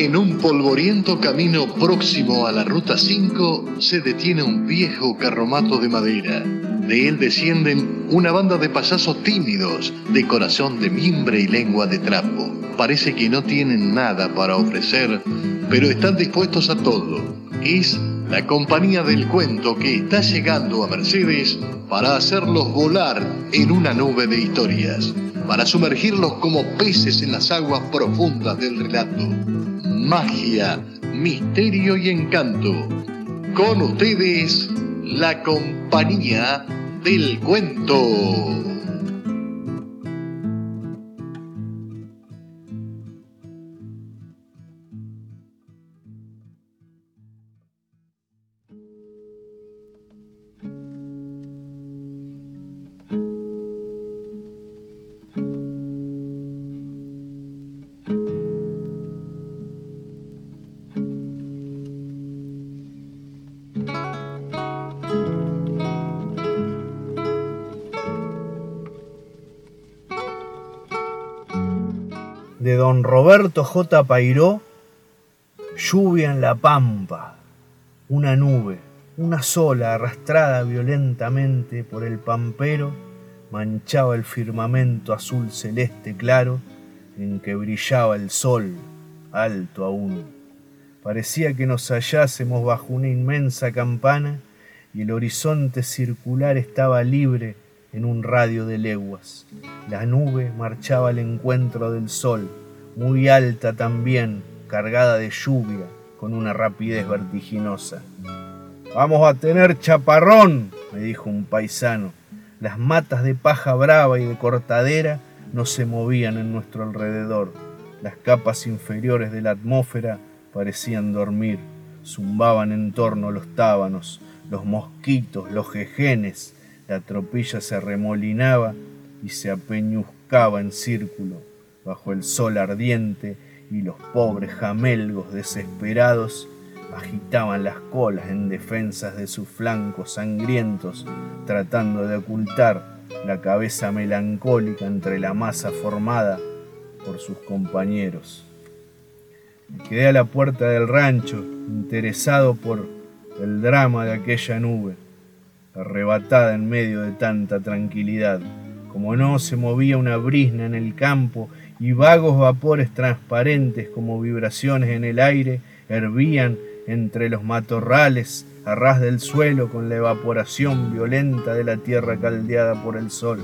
En un polvoriento camino próximo a la Ruta 5 se detiene un viejo carromato de madera. De él descienden una banda de payasos tímidos, de corazón de mimbre y lengua de trapo. Parece que no tienen nada para ofrecer, pero están dispuestos a todo. Es la compañía del cuento que está llegando a Mercedes para hacerlos volar en una nube de historias, para sumergirlos como peces en las aguas profundas del relato. Magia, misterio y encanto. Con ustedes, la compañía del cuento. Roberto J. Pairó, lluvia en la pampa, una nube, una sola arrastrada violentamente por el pampero, manchaba el firmamento azul celeste claro en que brillaba el sol, alto aún. Parecía que nos hallásemos bajo una inmensa campana y el horizonte circular estaba libre en un radio de leguas. La nube marchaba al encuentro del sol, muy alta también, cargada de lluvia, con una rapidez vertiginosa. Vamos a tener chaparrón, me dijo un paisano. Las matas de paja brava y de cortadera no se movían en nuestro alrededor. Las capas inferiores de la atmósfera parecían dormir, zumbaban en torno los tábanos, los mosquitos, los jejenes, la tropilla se remolinaba y se apeñuzcaba en círculo bajo el sol ardiente y los pobres jamelgos desesperados agitaban las colas en defensas de sus flancos sangrientos, tratando de ocultar la cabeza melancólica entre la masa formada por sus compañeros. Quedé a la puerta del rancho, interesado por el drama de aquella nube arrebatada en medio de tanta tranquilidad. Como no se movía una brisna en el campo y vagos vapores transparentes como vibraciones en el aire hervían entre los matorrales a ras del suelo con la evaporación violenta de la tierra caldeada por el sol.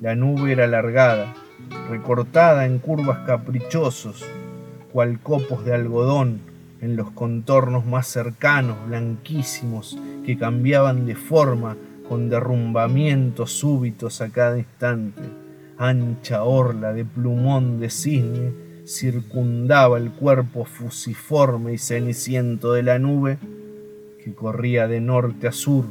La nube era alargada, recortada en curvas caprichosos, cual copos de algodón en los contornos más cercanos, blanquísimos, que cambiaban de forma con derrumbamientos súbitos a cada instante. Ancha orla de plumón de cisne circundaba el cuerpo fusiforme y ceniciento de la nube, que corría de norte a sur,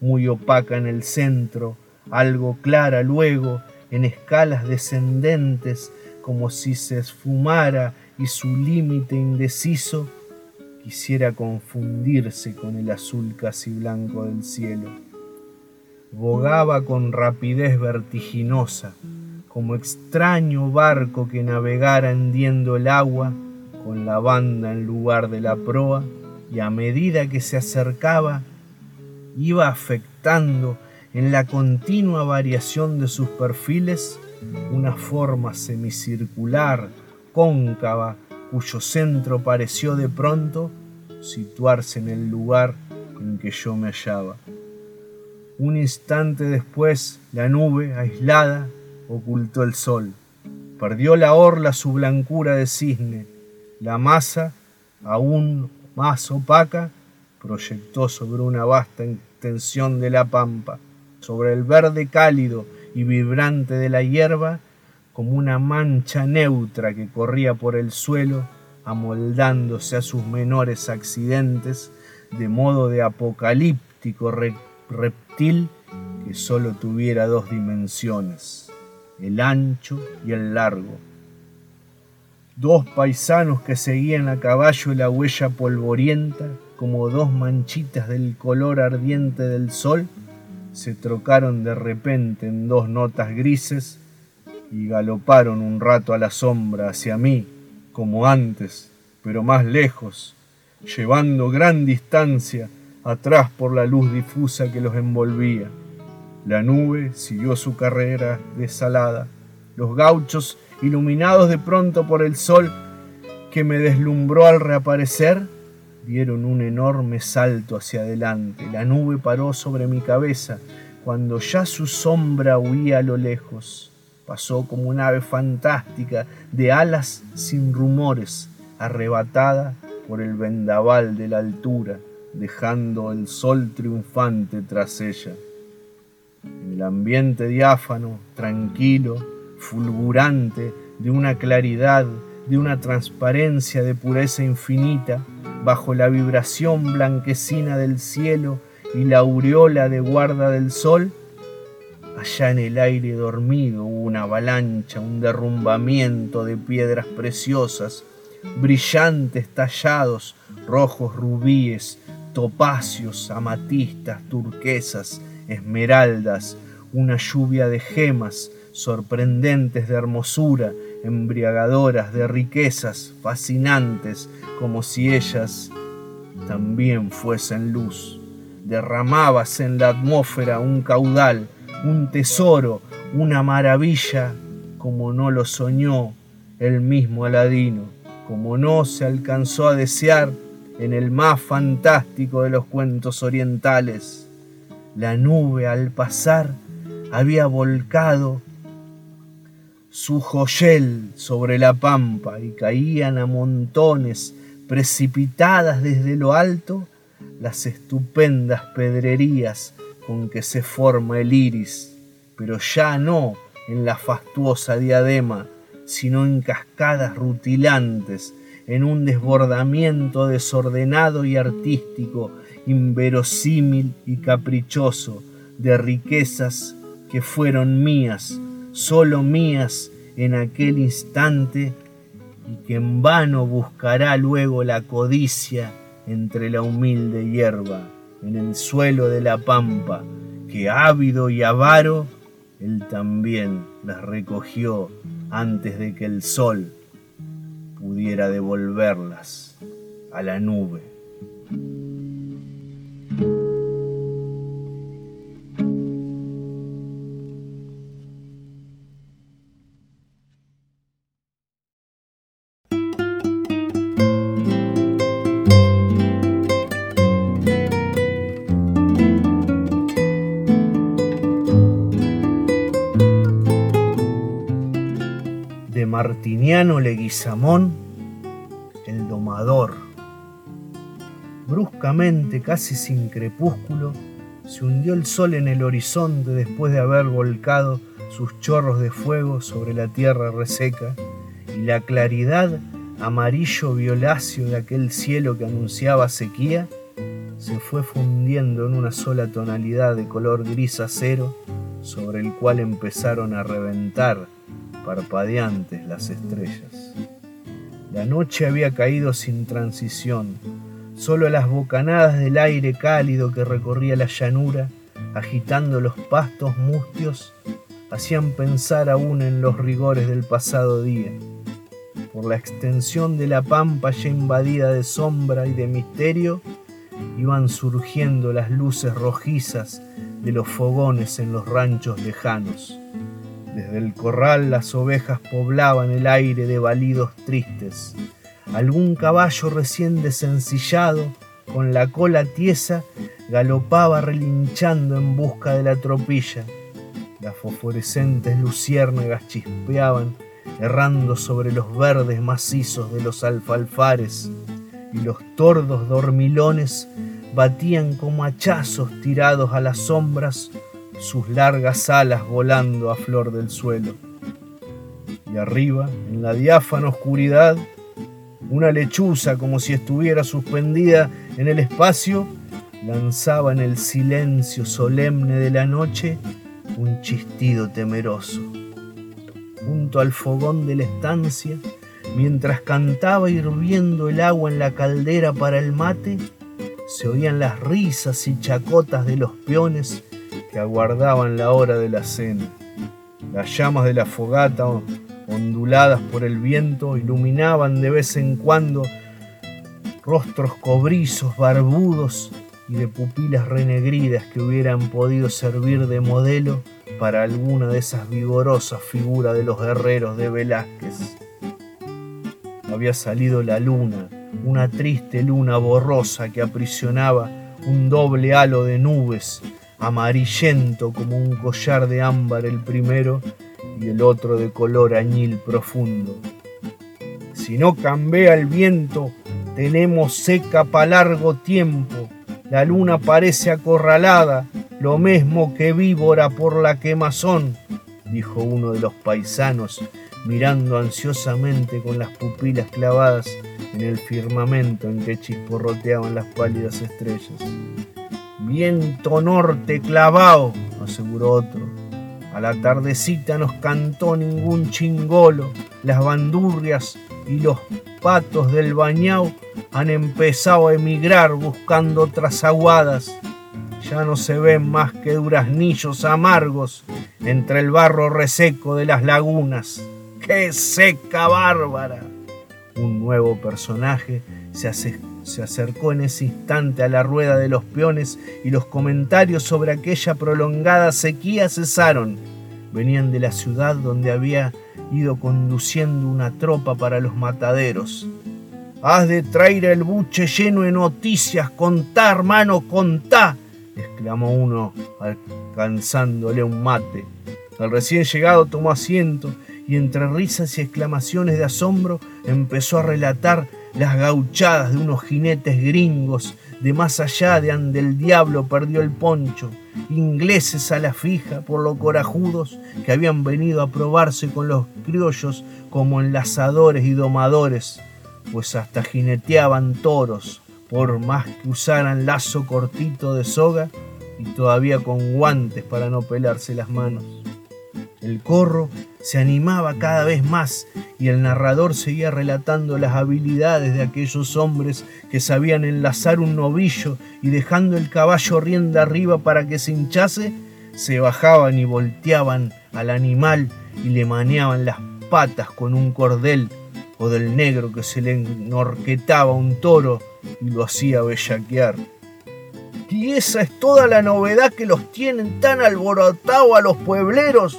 muy opaca en el centro, algo clara luego, en escalas descendentes, como si se esfumara y su límite indeciso quisiera confundirse con el azul casi blanco del cielo. Bogaba con rapidez vertiginosa, como extraño barco que navegara hendiendo el agua con la banda en lugar de la proa, y a medida que se acercaba, iba afectando en la continua variación de sus perfiles una forma semicircular, cóncava, cuyo centro pareció de pronto situarse en el lugar en que yo me hallaba. Un instante después, la nube, aislada, ocultó el sol. Perdió la orla su blancura de cisne. La masa, aún más opaca, proyectó sobre una vasta extensión de la pampa, sobre el verde cálido y vibrante de la hierba, como una mancha neutra que corría por el suelo, amoldándose a sus menores accidentes, de modo de apocalíptico reptil que sólo tuviera dos dimensiones, el ancho y el largo. Dos paisanos que seguían a caballo la huella polvorienta, como dos manchitas del color ardiente del sol, se trocaron de repente en dos notas grises y galoparon un rato a la sombra hacia mí, como antes, pero más lejos, llevando gran distancia atrás por la luz difusa que los envolvía. La nube siguió su carrera desalada. Los gauchos, iluminados de pronto por el sol que me deslumbró al reaparecer, dieron un enorme salto hacia adelante. La nube paró sobre mi cabeza cuando ya su sombra huía a lo lejos. Pasó como un ave fantástica de alas sin rumores, arrebatada por el vendaval de la altura, dejando el sol triunfante tras ella. En el ambiente diáfano, tranquilo, fulgurante, de una claridad, de una transparencia de pureza infinita, bajo la vibración blanquecina del cielo y la aureola de guarda del sol, allá en el aire dormido hubo una avalancha, un derrumbamiento de piedras preciosas, brillantes tallados, rojos rubíes, topacios, amatistas, turquesas, esmeraldas, una lluvia de gemas sorprendentes de hermosura, embriagadoras de riquezas, fascinantes, como si ellas también fuesen luz. Derramábase en la atmósfera un caudal, un tesoro, una maravilla, como no lo soñó el mismo Aladino, como no se alcanzó a desear en el más fantástico de los cuentos orientales. La nube al pasar había volcado su joyel sobre la pampa y caían a montones, precipitadas desde lo alto, las estupendas pedrerías con que se forma el iris, pero ya no en la fastuosa diadema, sino en cascadas rutilantes, en un desbordamiento desordenado y artístico, inverosímil y caprichoso, de riquezas que fueron mías solo mías en aquel instante y que en vano buscará luego la codicia entre la humilde hierba, en el suelo de la pampa, que ávido y avaro, él también las recogió antes de que el sol pudiera devolverlas a la nube. Martiniano Leguizamón, el domador. Bruscamente, casi sin crepúsculo, se hundió el sol en el horizonte después de haber volcado sus chorros de fuego sobre la tierra reseca y la claridad amarillo violáceo de aquel cielo que anunciaba sequía se fue fundiendo en una sola tonalidad de color gris acero sobre el cual empezaron a reventar parpadeantes las estrellas. La noche había caído sin transición, solo las bocanadas del aire cálido que recorría la llanura, agitando los pastos mustios, hacían pensar aún en los rigores del pasado día. Por la extensión de la pampa ya invadida de sombra y de misterio, iban surgiendo las luces rojizas de los fogones en los ranchos lejanos. Desde el corral las ovejas poblaban el aire de balidos tristes. Algún caballo recién desencillado, con la cola tiesa, galopaba relinchando en busca de la tropilla. Las fosforescentes luciérnagas chispeaban, errando sobre los verdes macizos de los alfalfares, y los tordos dormilones batían como hachazos tirados a las sombras sus largas alas volando a flor del suelo. Y arriba, en la diáfana oscuridad, una lechuza como si estuviera suspendida en el espacio, lanzaba en el silencio solemne de la noche un chistido temeroso. Junto al fogón de la estancia, mientras cantaba hirviendo el agua en la caldera para el mate, se oían las risas y chacotas de los peones que aguardaban la hora de la cena. Las llamas de la fogata, onduladas por el viento, iluminaban de vez en cuando rostros cobrizos, barbudos y de pupilas renegridas que hubieran podido servir de modelo para alguna de esas vigorosas figuras de los guerreros de Velázquez. Había salido la luna, una triste luna borrosa que aprisionaba un doble halo de nubes, amarillento como un collar de ámbar el primero y el otro de color añil profundo. Si no cambia el viento, tenemos seca para largo tiempo. La luna parece acorralada, lo mismo que víbora por la quemazón, dijo uno de los paisanos, mirando ansiosamente con las pupilas clavadas en el firmamento en que chisporroteaban las pálidas estrellas. Viento norte clavado, aseguró otro. A la tardecita nos cantó ningún chingolo, las bandurrias y los patos del bañao han empezado a emigrar buscando otras aguadas ya no se ven más que duraznillos amargos entre el barro reseco de las lagunas. ¡Qué seca bárbara! Un nuevo personaje se, se acercó en ese instante a la rueda de los peones y los comentarios sobre aquella prolongada sequía cesaron. Venían de la ciudad donde había ido conduciendo una tropa para los mataderos. Has de traer el buche lleno de noticias, contá, hermano, contá, exclamó uno alcanzándole un mate. El recién llegado tomó asiento y entre risas y exclamaciones de asombro empezó a relatar las gauchadas de unos jinetes gringos de más allá de ande el diablo perdió el poncho, ingleses a la fija por lo corajudos que habían venido a probarse con los criollos como enlazadores y domadores, pues hasta jineteaban toros, por más que usaran lazo cortito de soga y todavía con guantes para no pelarse las manos. El corro se animaba cada vez más y el narrador seguía relatando las habilidades de aquellos hombres que sabían enlazar un novillo y dejando el caballo rienda arriba para que se hinchase, se bajaban y volteaban al animal y le maneaban las patas con un cordel o del negro que se le enorquetaba un toro y lo hacía bellaquear. Y esa es toda la novedad que los tienen tan alborotados a los puebleros,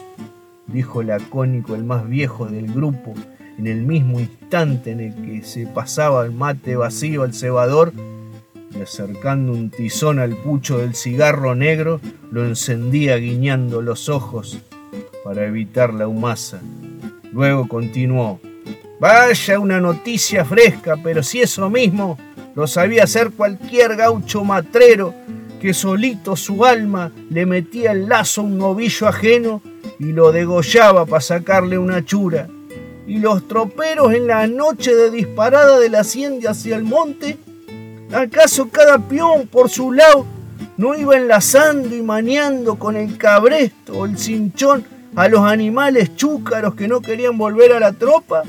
dijo lacónico el más viejo del grupo, en el mismo instante en el que se pasaba el mate vacío al cebador y acercando un tizón al pucho del cigarro negro, lo encendía guiñando los ojos para evitar la humaza. Luego continuó. Vaya una noticia fresca, pero si eso mismo lo sabía hacer cualquier gaucho matrero que solito su alma le metía el lazo a un novillo ajeno y lo degollaba para sacarle una chura. Y los troperos en la noche de disparada de la hacienda hacia el monte, ¿acaso cada peón por su lado no iba enlazando y maneando con el cabresto o el cinchón a los animales chúcaros que no querían volver a la tropa?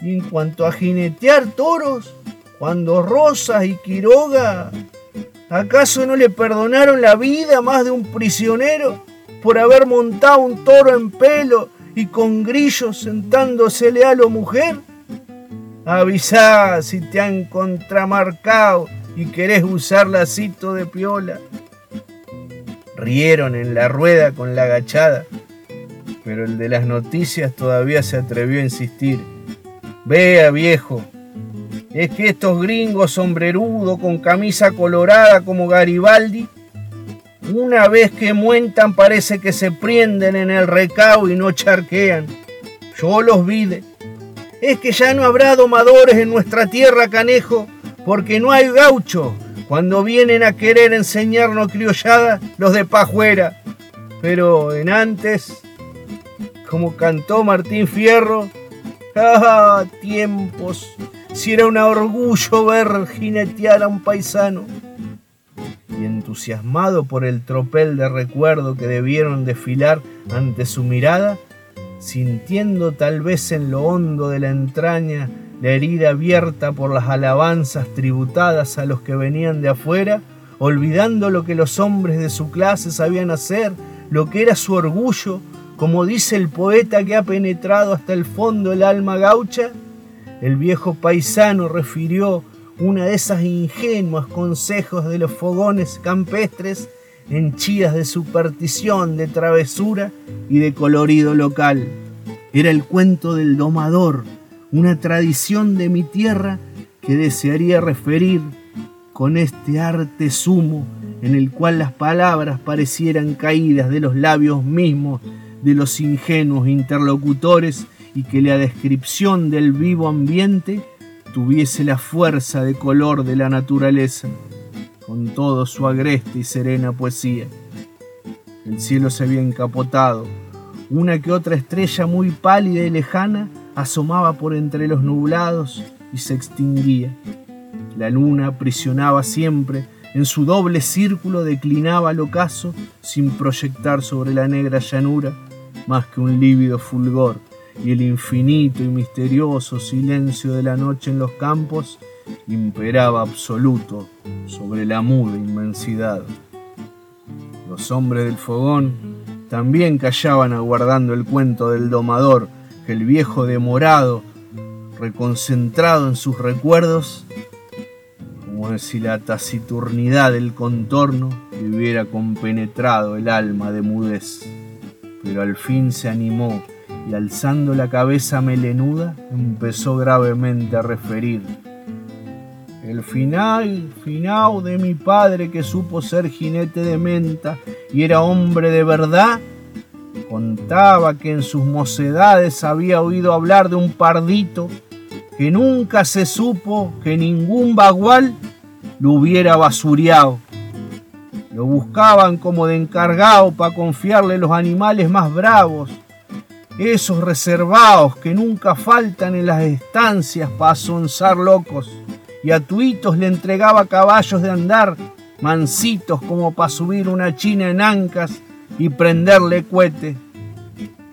Y en cuanto a jinetear toros, cuando Rosas y Quiroga, ¿acaso no le perdonaron la vida más de un prisionero por haber montado un toro en pelo y con grillos sentándosele a la mujer? Avisá si te han contramarcado y querés usar lacito de piola. Rieron en la rueda con la agachada, pero el de las noticias todavía se atrevió a insistir. Vea, viejo, es que estos gringos sombrerudos con camisa colorada como Garibaldi, una vez que muentan parece que se prenden en el recao y no charquean. Yo los vi. Es que ya no habrá domadores en nuestra tierra, canejo, porque no hay gaucho cuando vienen a querer enseñarnos criollada los de pajuera. Pero en antes, como cantó Martín Fierro, ¡ah, tiempos! si era un orgullo ver jinetear a un paisano. Entusiasmado por el tropel de recuerdo que debieron desfilar ante su mirada, sintiendo tal vez en lo hondo de la entraña la herida abierta por las alabanzas tributadas a los que venían de afuera, olvidando lo que los hombres de su clase sabían hacer, lo que era su orgullo, como dice el poeta que ha penetrado hasta el fondo el alma gaucha, el viejo paisano refirió una de esas ingenuas consejos de los fogones campestres henchidas de superstición, de travesura y de colorido local. Era el cuento del domador, una tradición de mi tierra que desearía referir con este arte sumo en el cual las palabras parecieran caídas de los labios mismos de los ingenuos interlocutores y que la descripción del vivo ambiente tuviese la fuerza de color de la naturaleza, con todo su agreste y serena poesía. El cielo se había encapotado, una que otra estrella muy pálida y lejana asomaba por entre los nublados y se extinguía. La luna aprisionaba siempre, en su doble círculo declinaba al ocaso sin proyectar sobre la negra llanura más que un lívido fulgor y el infinito y misterioso silencio de la noche en los campos imperaba absoluto sobre la muda inmensidad. Los hombres del fogón también callaban aguardando el cuento del domador que el viejo demorado, reconcentrado en sus recuerdos, como si la taciturnidad del contorno le hubiera compenetrado el alma de mudez. Pero al fin se animó y alzando la cabeza melenuda empezó gravemente a referir. El final, final de mi padre que supo ser jinete de menta y era hombre de verdad, contaba que en sus mocedades había oído hablar de un pardito que nunca se supo que ningún bagual lo hubiera basureado. Lo buscaban como de encargado para confiarle los animales más bravos, esos reservados que nunca faltan en las estancias para sonzar locos, y a tuitos le entregaba caballos de andar, mansitos como para subir una china en ancas y prenderle cuete.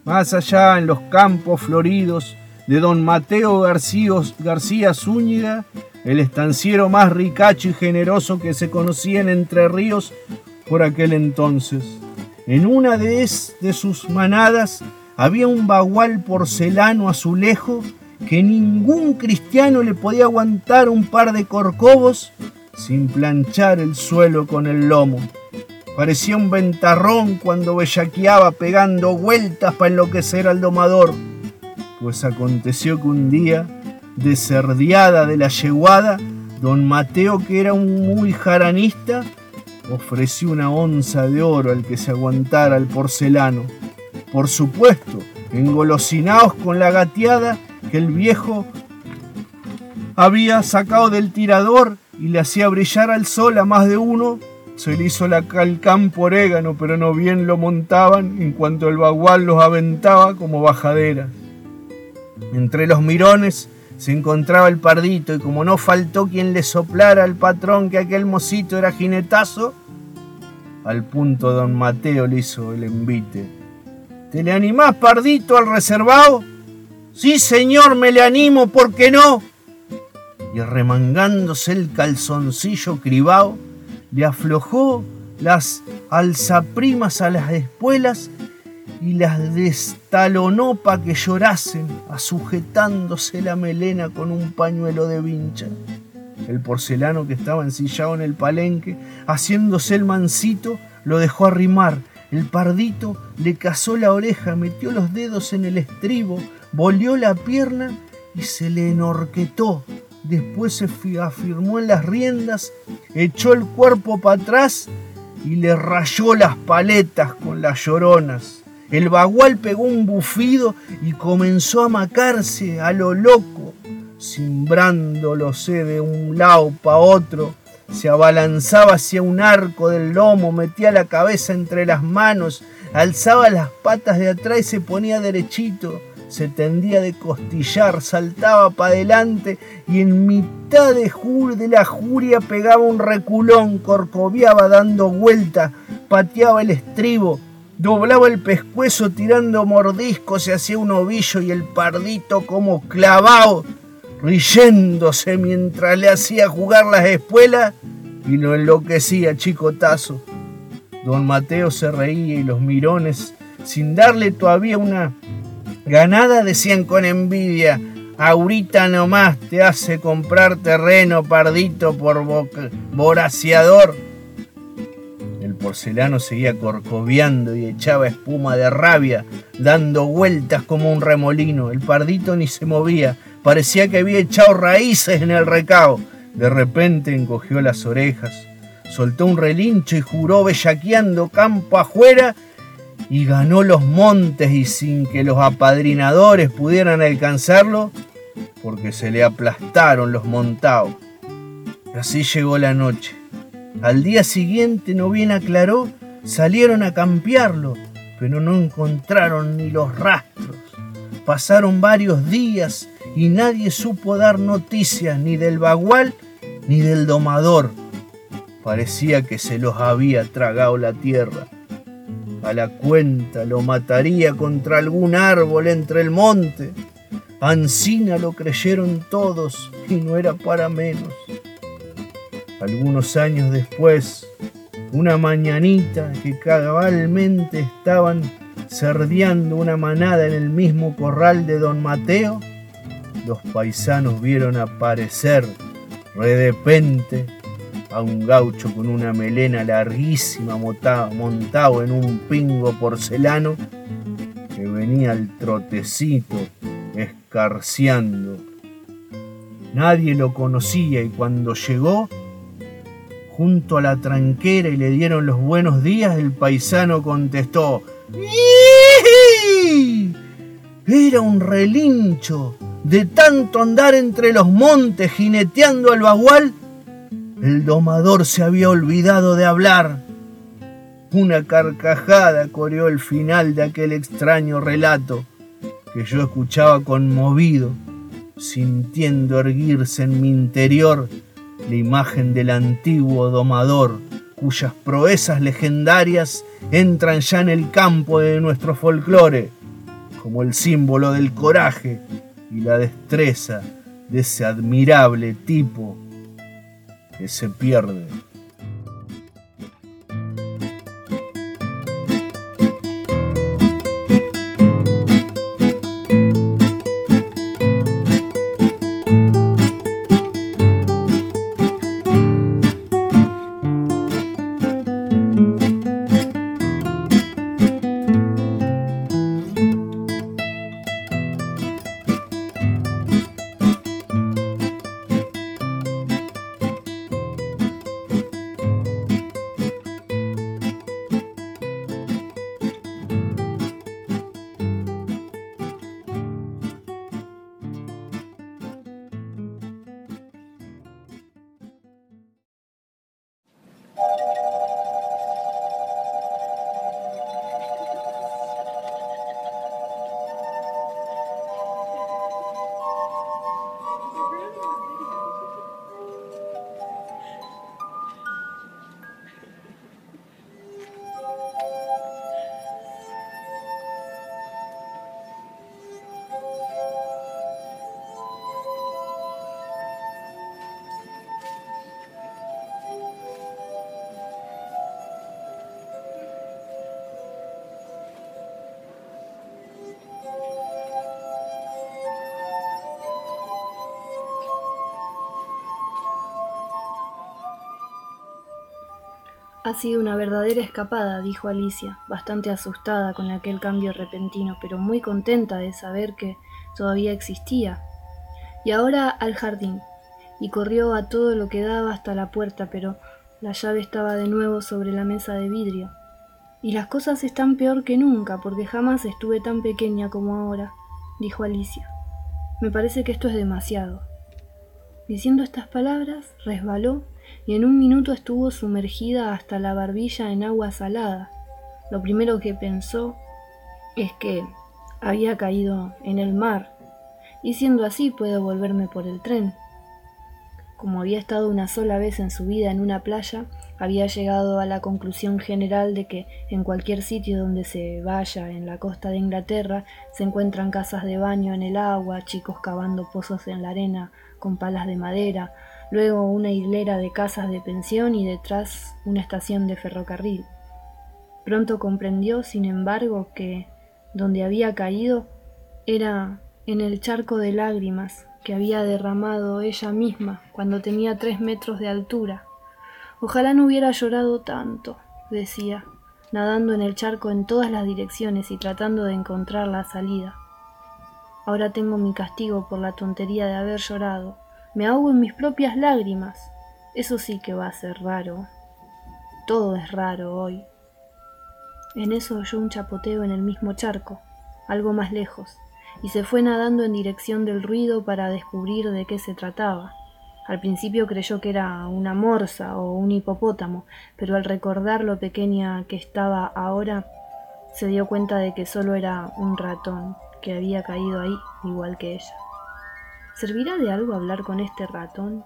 Más allá en los campos floridos de don Mateo García, Zúñiga, el estanciero más ricacho y generoso que se conocía en Entre Ríos por aquel entonces. En una de, de sus manadas había un bagual porcelano azulejo que ningún cristiano le podía aguantar un par de corcovos sin planchar el suelo con el lomo. Parecía un ventarrón cuando bellaqueaba pegando vueltas para enloquecer al domador, pues aconteció que un día, deserdiada de la yeguada, don Mateo, que era un muy jaranista, ofreció una onza de oro al que se aguantara el porcelano por supuesto, engolosinados con la gateada que el viejo había sacado del tirador y le hacía brillar al sol a más de uno, se le hizo la calcán por égano, pero no bien lo montaban en cuanto el bagual los aventaba como bajadera. Entre los mirones se encontraba el pardito y como no faltó quien le soplara al patrón que aquel mocito era jinetazo, al punto don Mateo le hizo el envite. ¿Te le animás, pardito, al reservado? Sí, señor, me le animo, ¿por qué no? Y remangándose el calzoncillo cribao, le aflojó las alzaprimas a las espuelas y las destalonó para que llorasen, sujetándose la melena con un pañuelo de vincha. El porcelano que estaba ensillado en el palenque, haciéndose el mansito, lo dejó arrimar el pardito le cazó la oreja, metió los dedos en el estribo, volvió la pierna y se le enorquetó. Después se afirmó en las riendas, echó el cuerpo para atrás y le rayó las paletas con las lloronas. El bagual pegó un bufido y comenzó a macarse a lo loco, cimbrándolose de un lado para otro se abalanzaba hacia un arco del lomo, metía la cabeza entre las manos, alzaba las patas de atrás y se ponía derechito, se tendía de costillar, saltaba para adelante y en mitad de, de la juria pegaba un reculón, corcoviaba dando vuelta, pateaba el estribo, doblaba el pescuezo tirando mordiscos, se hacía un ovillo y el pardito como clavado riéndose mientras le hacía jugar las espuelas y lo enloquecía chicotazo. Don Mateo se reía y los mirones, sin darle todavía una ganada, decían con envidia, Ahorita nomás te hace comprar terreno pardito por voraciador. El porcelano seguía corcoviando y echaba espuma de rabia, dando vueltas como un remolino. El pardito ni se movía, parecía que había echado raíces en el recao. De repente encogió las orejas, soltó un relincho y juró bellaqueando campo afuera y ganó los montes y sin que los apadrinadores pudieran alcanzarlo, porque se le aplastaron los montados. Así llegó la noche. Al día siguiente, no bien aclaró, salieron a campearlo, pero no encontraron ni los rastros. Pasaron varios días y nadie supo dar noticias ni del bagual ni del domador. Parecía que se los había tragado la tierra. A la cuenta lo mataría contra algún árbol entre el monte. Ancina lo creyeron todos y no era para menos. Algunos años después, una mañanita que cabalmente estaban cerdeando una manada en el mismo corral de don Mateo, los paisanos vieron aparecer redepente a un gaucho con una melena larguísima montado en un pingo porcelano que venía al trotecito escarciando. Nadie lo conocía y cuando llegó junto a la tranquera y le dieron los buenos días, el paisano contestó, Era un relincho de tanto andar entre los montes jineteando al bagual. El domador se había olvidado de hablar. Una carcajada coreó el final de aquel extraño relato que yo escuchaba conmovido, sintiendo erguirse en mi interior la imagen del antiguo domador, cuyas proezas legendarias entran ya en el campo de nuestro folclore, como el símbolo del coraje y la destreza de ese admirable tipo que se pierde Ha sido una verdadera escapada, dijo Alicia, bastante asustada con aquel cambio repentino, pero muy contenta de saber que todavía existía. Y ahora al jardín, y corrió a todo lo que daba hasta la puerta, pero la llave estaba de nuevo sobre la mesa de vidrio. Y las cosas están peor que nunca, porque jamás estuve tan pequeña como ahora, dijo Alicia. Me parece que esto es demasiado. Diciendo estas palabras, resbaló y en un minuto estuvo sumergida hasta la barbilla en agua salada. Lo primero que pensó es que había caído en el mar, y siendo así puedo volverme por el tren. Como había estado una sola vez en su vida en una playa, había llegado a la conclusión general de que en cualquier sitio donde se vaya en la costa de Inglaterra se encuentran casas de baño en el agua, chicos cavando pozos en la arena con palas de madera, luego una hilera de casas de pensión y detrás una estación de ferrocarril. Pronto comprendió, sin embargo, que donde había caído era en el charco de lágrimas que había derramado ella misma cuando tenía tres metros de altura. Ojalá no hubiera llorado tanto, decía, nadando en el charco en todas las direcciones y tratando de encontrar la salida. Ahora tengo mi castigo por la tontería de haber llorado. Me ahogo en mis propias lágrimas. Eso sí que va a ser raro. Todo es raro hoy. En eso oyó un chapoteo en el mismo charco, algo más lejos, y se fue nadando en dirección del ruido para descubrir de qué se trataba. Al principio creyó que era una morsa o un hipopótamo, pero al recordar lo pequeña que estaba ahora, se dio cuenta de que solo era un ratón que había caído ahí igual que ella. ¿Servirá de algo hablar con este ratón?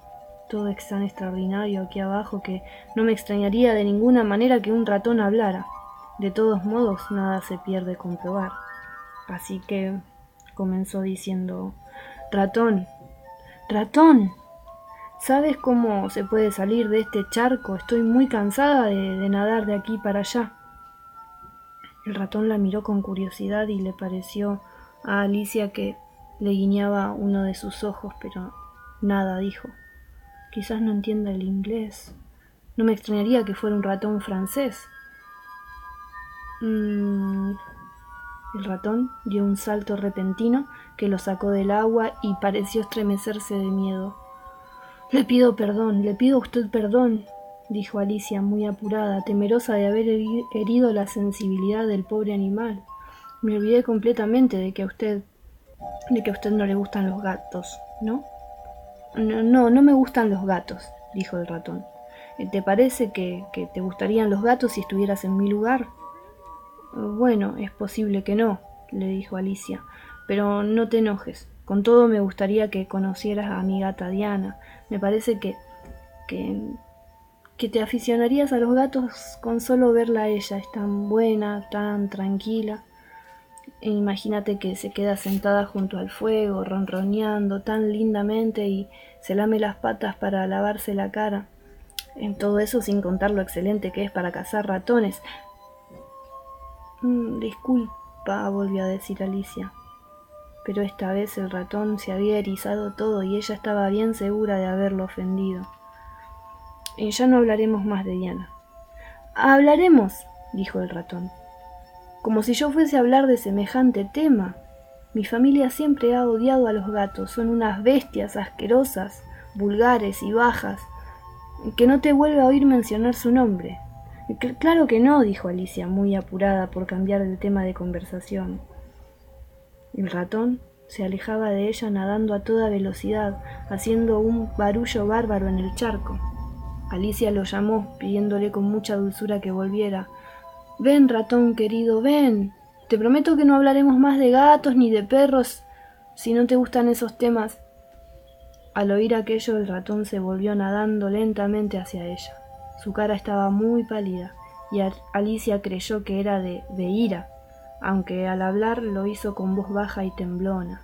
Todo es tan extraordinario aquí abajo que no me extrañaría de ninguna manera que un ratón hablara. De todos modos, nada se pierde comprobar. Así que comenzó diciendo, Ratón, ratón, ¿sabes cómo se puede salir de este charco? Estoy muy cansada de, de nadar de aquí para allá. El ratón la miró con curiosidad y le pareció a Alicia que le guiñaba uno de sus ojos, pero nada dijo. Quizás no entienda el inglés. No me extrañaría que fuera un ratón francés. Mm, el ratón dio un salto repentino que lo sacó del agua y pareció estremecerse de miedo. Le pido perdón, le pido a usted perdón, dijo Alicia muy apurada, temerosa de haber herido la sensibilidad del pobre animal. Me olvidé completamente de que a usted de que a usted no le gustan los gatos, ¿no? No, no, me gustan los gatos, dijo el ratón. ¿Te parece que, que te gustarían los gatos si estuvieras en mi lugar? Bueno, es posible que no, le dijo Alicia, pero no te enojes. Con todo me gustaría que conocieras a mi gata Diana. Me parece que, que, que te aficionarías a los gatos con solo verla a ella. Es tan buena, tan tranquila. E imagínate que se queda sentada junto al fuego, ronroneando tan lindamente y se lame las patas para lavarse la cara. En todo eso sin contar lo excelente que es para cazar ratones. Mm, disculpa, volvió a decir Alicia. Pero esta vez el ratón se había erizado todo y ella estaba bien segura de haberlo ofendido. Y ya no hablaremos más de Diana. Hablaremos, dijo el ratón como si yo fuese a hablar de semejante tema. Mi familia siempre ha odiado a los gatos, son unas bestias asquerosas, vulgares y bajas, que no te vuelve a oír mencionar su nombre. Claro que no, dijo Alicia, muy apurada por cambiar el tema de conversación. El ratón se alejaba de ella nadando a toda velocidad, haciendo un barullo bárbaro en el charco. Alicia lo llamó, pidiéndole con mucha dulzura que volviera, Ven, ratón querido, ven. Te prometo que no hablaremos más de gatos ni de perros si no te gustan esos temas. Al oír aquello el ratón se volvió nadando lentamente hacia ella. Su cara estaba muy pálida y Alicia creyó que era de, ira, aunque al hablar lo hizo con voz baja y temblona.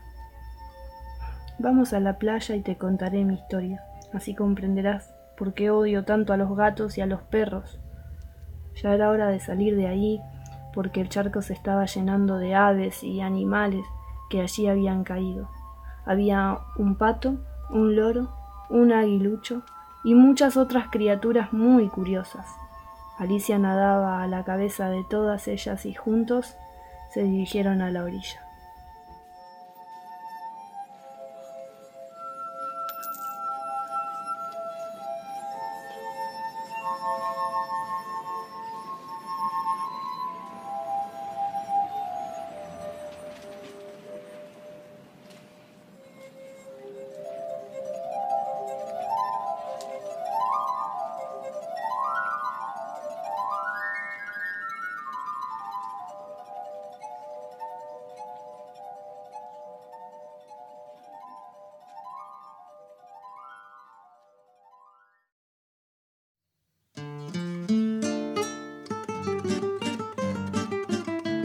Vamos a la playa y te contaré mi historia, así comprenderás por qué odio tanto a los gatos y a los perros. Ya era hora de salir de ahí, porque el charco se estaba llenando de aves y animales que allí habían caído. Había un pato, un loro, un aguilucho y muchas otras criaturas muy curiosas. Alicia nadaba a la cabeza de todas ellas y juntos se dirigieron a la orilla.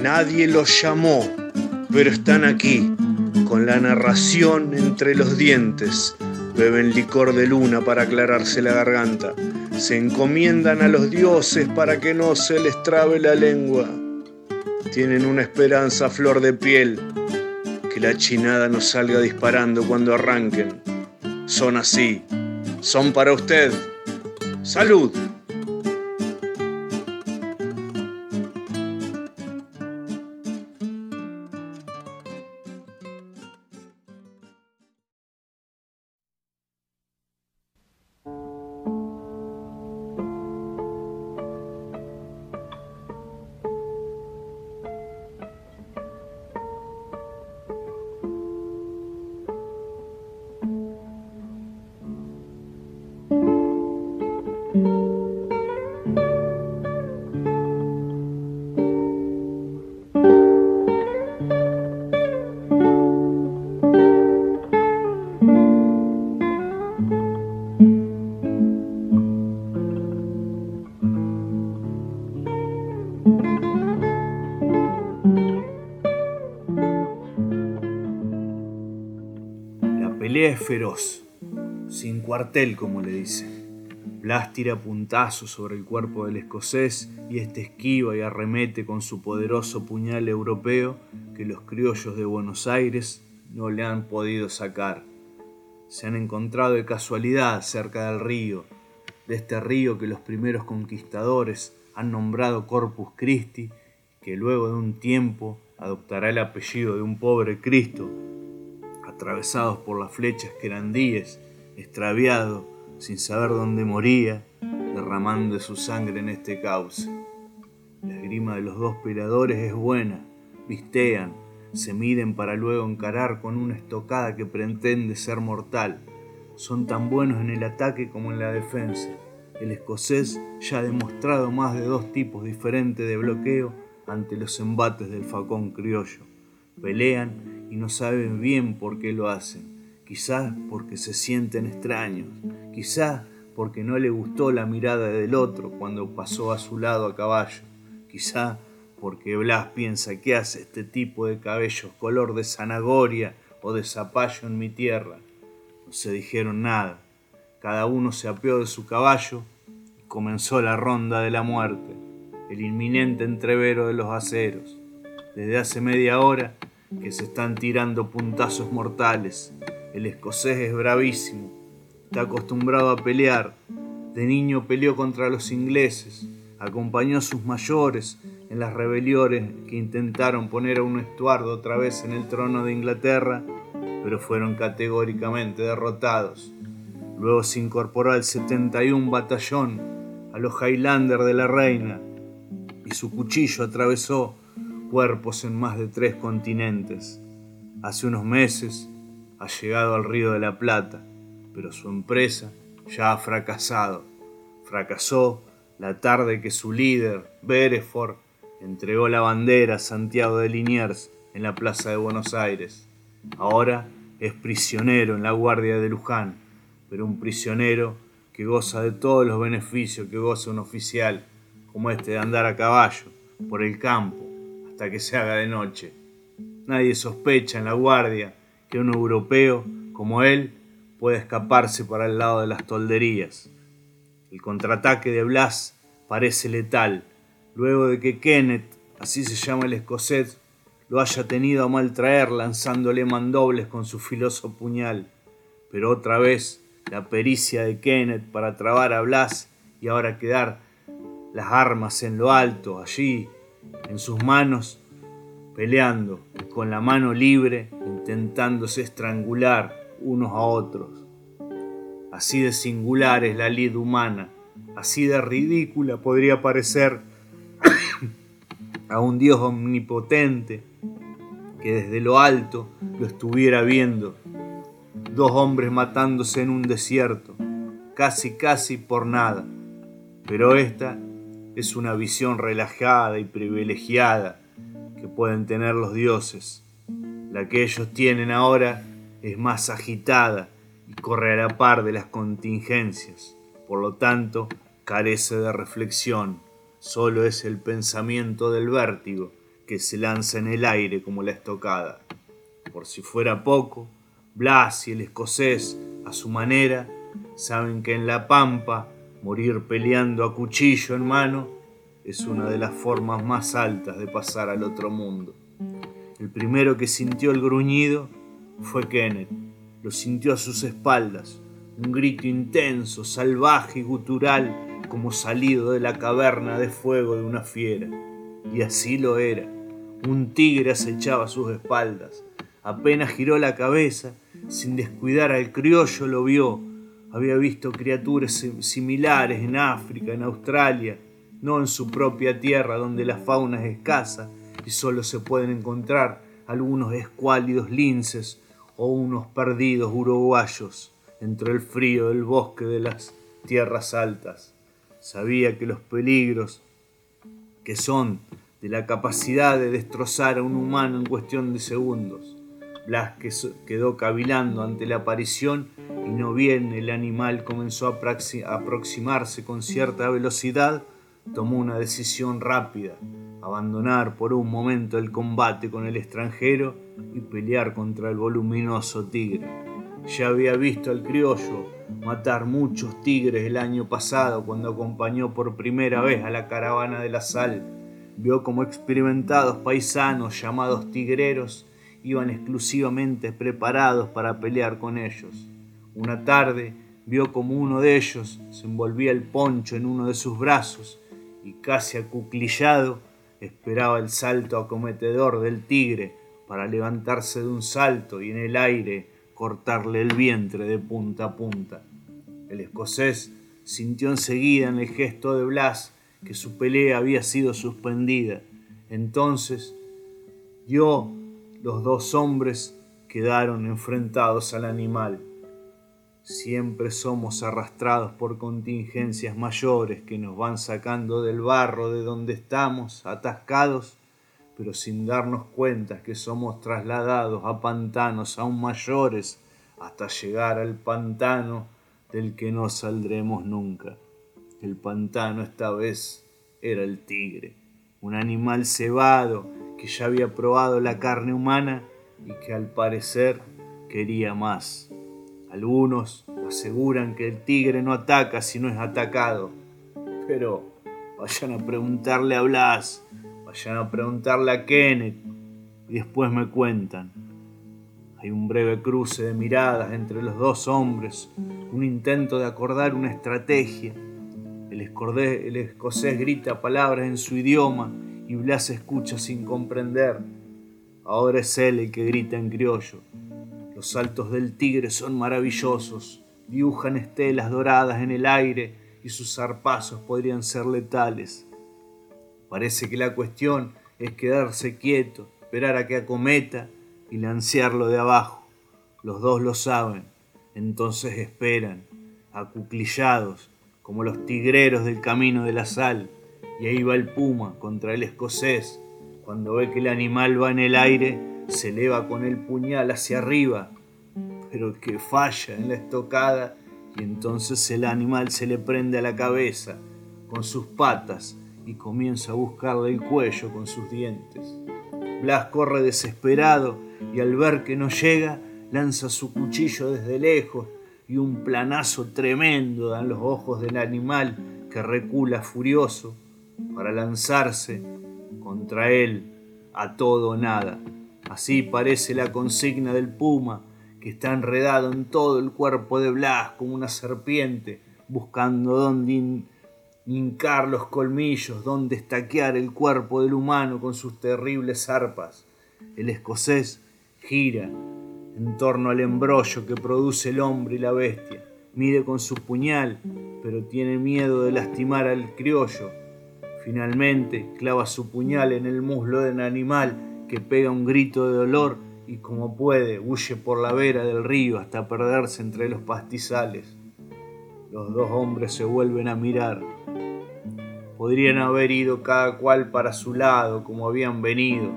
Nadie los llamó, pero están aquí, con la narración entre los dientes. Beben licor de luna para aclararse la garganta. Se encomiendan a los dioses para que no se les trabe la lengua. Tienen una esperanza flor de piel, que la chinada nos salga disparando cuando arranquen. Son así, son para usted. Salud. Feroz, sin cuartel como le dicen. Blas tira puntazo sobre el cuerpo del escocés y este esquiva y arremete con su poderoso puñal europeo que los criollos de Buenos Aires no le han podido sacar. Se han encontrado de casualidad cerca del río, de este río que los primeros conquistadores han nombrado Corpus Christi, que luego de un tiempo adoptará el apellido de un pobre Cristo atravesados por las flechas que eran días, extraviado, sin saber dónde moría, derramando su sangre en este cauce. La esgrima de los dos peleadores es buena, vistean, se miden para luego encarar con una estocada que pretende ser mortal. Son tan buenos en el ataque como en la defensa. El escocés ya ha demostrado más de dos tipos diferentes de bloqueo ante los embates del facón criollo. Pelean y no saben bien por qué lo hacen. Quizás porque se sienten extraños, quizás porque no le gustó la mirada del otro cuando pasó a su lado a caballo, quizá porque Blas piensa que hace este tipo de cabellos color de zanahoria o de zapallo en mi tierra. No se dijeron nada, cada uno se apeó de su caballo y comenzó la ronda de la muerte, el inminente entrevero de los aceros. Desde hace media hora que se están tirando puntazos mortales. El escocés es bravísimo, está acostumbrado a pelear. De niño peleó contra los ingleses, acompañó a sus mayores en las rebeliones que intentaron poner a un Estuardo otra vez en el trono de Inglaterra, pero fueron categóricamente derrotados. Luego se incorporó al 71 batallón, a los Highlander de la Reina, y su cuchillo atravesó cuerpos en más de tres continentes. Hace unos meses ha llegado al Río de la Plata, pero su empresa ya ha fracasado. Fracasó la tarde que su líder, Bereford, entregó la bandera a Santiago de Liniers en la Plaza de Buenos Aires. Ahora es prisionero en la Guardia de Luján, pero un prisionero que goza de todos los beneficios que goza un oficial, como este de andar a caballo por el campo, hasta que se haga de noche. Nadie sospecha en la guardia que un europeo como él pueda escaparse para el lado de las tolderías. El contraataque de Blas parece letal, luego de que Kenneth, así se llama el escocés, lo haya tenido a maltraer lanzándole mandobles con su filoso puñal. Pero otra vez la pericia de Kenneth para trabar a Blas y ahora quedar las armas en lo alto, allí, en sus manos, peleando con la mano libre, intentándose estrangular unos a otros. Así de singular es la lid humana, así de ridícula podría parecer a un Dios omnipotente que desde lo alto lo estuviera viendo. Dos hombres matándose en un desierto, casi casi por nada. Pero esta es una visión relajada y privilegiada que pueden tener los dioses. La que ellos tienen ahora es más agitada y corre a la par de las contingencias. Por lo tanto, carece de reflexión. Solo es el pensamiento del vértigo que se lanza en el aire como la estocada. Por si fuera poco, Blas y el escocés, a su manera, saben que en la pampa Morir peleando a cuchillo en mano es una de las formas más altas de pasar al otro mundo. El primero que sintió el gruñido fue Kenneth. Lo sintió a sus espaldas, un grito intenso, salvaje y gutural como salido de la caverna de fuego de una fiera. Y así lo era. Un tigre acechaba sus espaldas. Apenas giró la cabeza, sin descuidar al criollo lo vio. Había visto criaturas similares en África, en Australia, no en su propia tierra donde la fauna es escasa y solo se pueden encontrar algunos escuálidos linces o unos perdidos uruguayos entre el frío del bosque de las tierras altas. Sabía que los peligros que son de la capacidad de destrozar a un humano en cuestión de segundos. Blas quedó cavilando ante la aparición y no bien el animal comenzó a aproximarse con cierta velocidad, tomó una decisión rápida, abandonar por un momento el combate con el extranjero y pelear contra el voluminoso tigre. Ya había visto al criollo matar muchos tigres el año pasado cuando acompañó por primera vez a la caravana de la sal. Vio como experimentados paisanos llamados tigreros iban exclusivamente preparados para pelear con ellos. Una tarde vio como uno de ellos se envolvía el poncho en uno de sus brazos y casi acuclillado esperaba el salto acometedor del tigre para levantarse de un salto y en el aire cortarle el vientre de punta a punta. El escocés sintió enseguida en el gesto de Blas que su pelea había sido suspendida. Entonces, yo, los dos hombres quedaron enfrentados al animal. Siempre somos arrastrados por contingencias mayores que nos van sacando del barro de donde estamos, atascados, pero sin darnos cuenta que somos trasladados a pantanos aún mayores hasta llegar al pantano del que no saldremos nunca. El pantano esta vez era el tigre, un animal cebado que ya había probado la carne humana y que al parecer quería más. Algunos aseguran que el tigre no ataca si no es atacado, pero vayan a preguntarle a Blas, vayan a preguntarle a Kenneth y después me cuentan. Hay un breve cruce de miradas entre los dos hombres, un intento de acordar una estrategia. El, escocés grita palabras en su idioma y Blas escucha sin comprender. Ahora es él el que grita en criollo. Los saltos del tigre son maravillosos, dibujan estelas doradas en el aire y sus zarpazos podrían ser letales. Parece que la cuestión es quedarse quieto, esperar a que acometa y lancearlo de abajo. Los dos lo saben, entonces esperan, acuclillados, como los tigreros del camino de la sal, y ahí va el puma contra el escocés. Cuando ve que el animal va en el aire, se eleva con el puñal hacia arriba, pero que falla en la estocada y entonces el animal se le prende a la cabeza con sus patas y comienza a buscarle el cuello con sus dientes. Blas corre desesperado y al ver que no llega, lanza su cuchillo desde lejos y un planazo tremendo dan los ojos del animal que recula furioso para lanzarse contra él a todo o nada. Así parece la consigna del puma, que está enredado en todo el cuerpo de Blas como una serpiente, buscando dónde hincar los colmillos, dónde estaquear el cuerpo del humano con sus terribles arpas. El escocés gira en torno al embrollo que produce el hombre y la bestia. Mide con su puñal, pero tiene miedo de lastimar al criollo. Finalmente clava su puñal en el muslo del animal que pega un grito de dolor y como puede huye por la vera del río hasta perderse entre los pastizales. Los dos hombres se vuelven a mirar. Podrían haber ido cada cual para su lado como habían venido.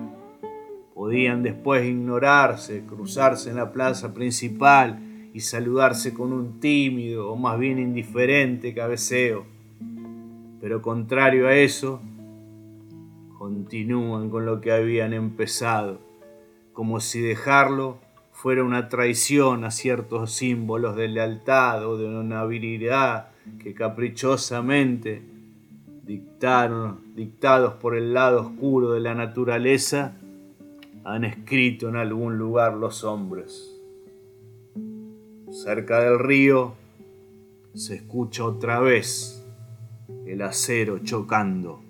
Podían después ignorarse, cruzarse en la plaza principal y saludarse con un tímido o más bien indiferente cabeceo. Pero contrario a eso, continúan con lo que habían empezado, como si dejarlo fuera una traición a ciertos símbolos de lealtad o de una virilidad que caprichosamente dictaron, dictados por el lado oscuro de la naturaleza, han escrito en algún lugar los hombres. Cerca del río se escucha otra vez el acero chocando.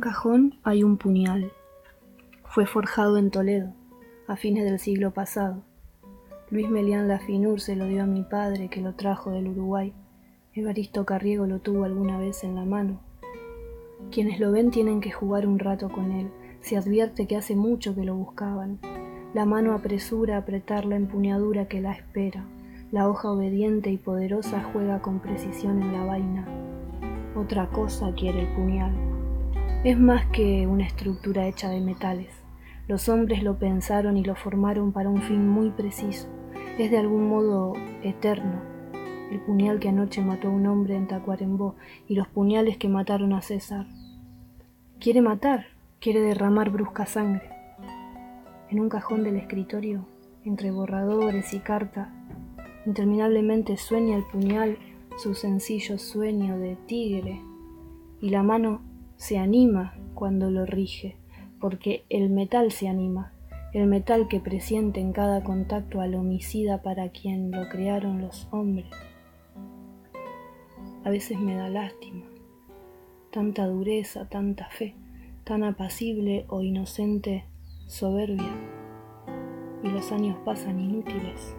Cajón hay un puñal. Fue forjado en Toledo, a fines del siglo pasado. Luis Melián Lafinur se lo dio a mi padre, que lo trajo del Uruguay. Evaristo Carriego lo tuvo alguna vez en la mano. Quienes lo ven tienen que jugar un rato con él. Se advierte que hace mucho que lo buscaban. La mano apresura a apretar la empuñadura que la espera. La hoja obediente y poderosa juega con precisión en la vaina. Otra cosa quiere el puñal. Es más que una estructura hecha de metales. Los hombres lo pensaron y lo formaron para un fin muy preciso. Es de algún modo eterno. El puñal que anoche mató a un hombre en Tacuarembó y los puñales que mataron a César. Quiere matar, quiere derramar brusca sangre. En un cajón del escritorio, entre borradores y carta, interminablemente sueña el puñal su sencillo sueño de tigre y la mano se anima cuando lo rige, porque el metal se anima, el metal que presiente en cada contacto al homicida para quien lo crearon los hombres. A veces me da lástima, tanta dureza, tanta fe, tan apacible o inocente soberbia, y los años pasan inútiles.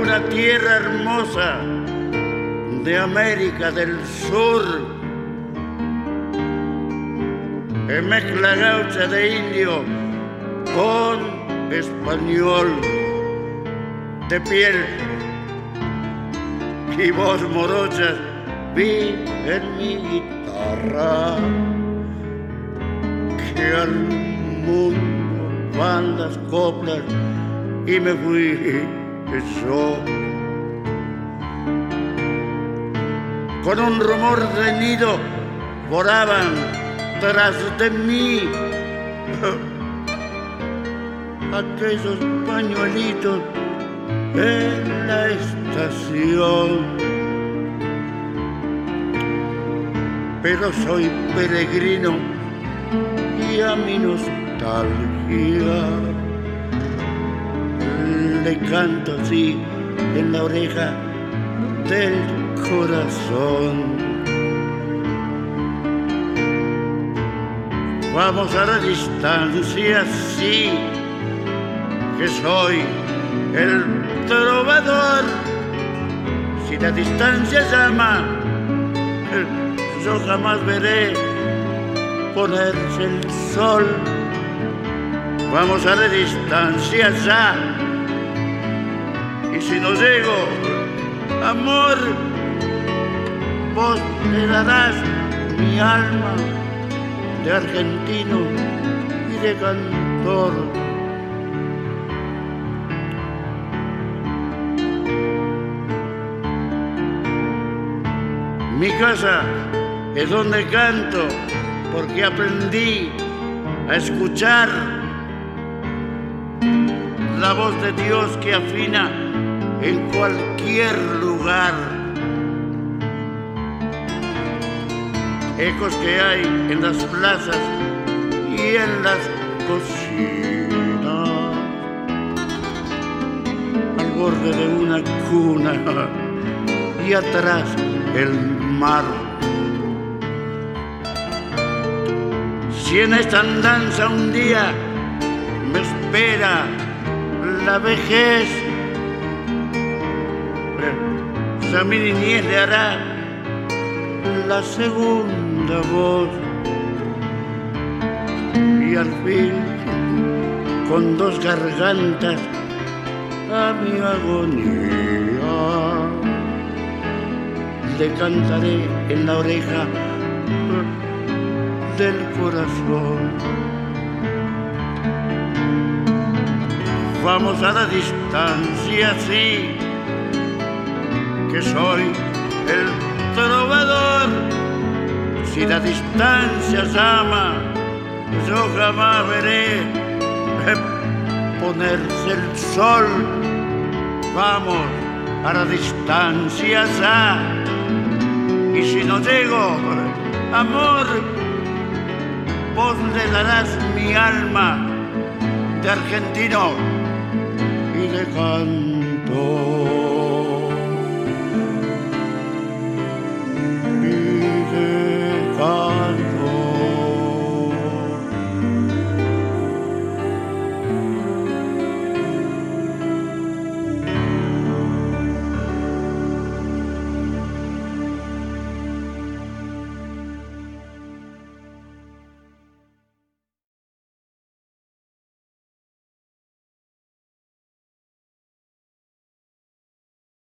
Una tierra hermosa, de América del Sur. En mezcla gaucha de indio con español, de piel y voz morochas vi en mi guitarra que al mundo van las coplas y me fui yo. Con un rumor de nido volaban tras de mí aquellos pañuelitos en la estación. Pero soy peregrino y a mi nostalgia le canto así en la oreja del corazón. Vamos a la distancia, sí, que soy el trovador. Si la distancia llama, yo jamás veré ponerse el sol. Vamos a la distancia ya. Y si no llego, amor, vos le darás mi alma de argentino y de cantor. Mi casa es donde canto porque aprendí a escuchar la voz de Dios que afina en cualquier lugar. Ecos que hay en las plazas y en las cocinas, al borde de una cuna y atrás el mar. Si en esta andanza un día me espera la vejez, a mi le hará la segunda voz. Y al fin, con dos gargantas, a mi agonía le cantaré en la oreja del corazón. Vamos a la distancia, sí, que soy el trovador. Si la distancia llama, yo jamás veré ponerse el sol. Vamos a la distancia ya y si no llego, amor, vos le darás mi alma de argentino y de canto.